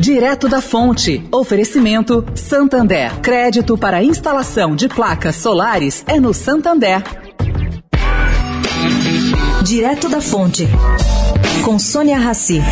Direto da Fonte. Oferecimento Santander. Crédito para instalação de placas solares é no Santander. Direto da Fonte. Com Sônia Rassi.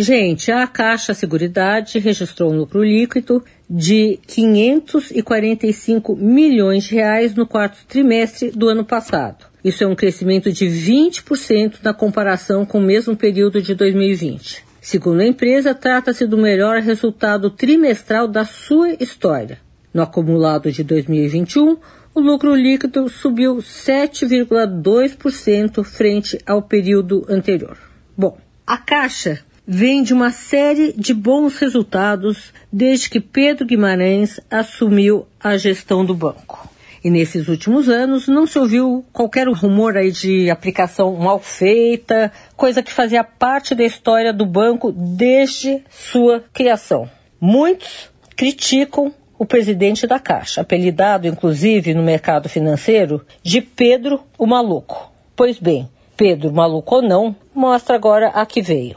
Gente, a Caixa Seguridade registrou um lucro líquido de 545 milhões de reais no quarto trimestre do ano passado. Isso é um crescimento de 20% na comparação com o mesmo período de 2020. Segundo a empresa, trata-se do melhor resultado trimestral da sua história. No acumulado de 2021, o lucro líquido subiu 7,2% frente ao período anterior. Bom, a Caixa vem de uma série de bons resultados desde que Pedro Guimarães assumiu a gestão do banco. E nesses últimos anos não se ouviu qualquer rumor aí de aplicação mal feita, coisa que fazia parte da história do banco desde sua criação. Muitos criticam o presidente da Caixa, apelidado inclusive no mercado financeiro de Pedro o Maluco. Pois bem, Pedro, maluco ou não, mostra agora a que veio.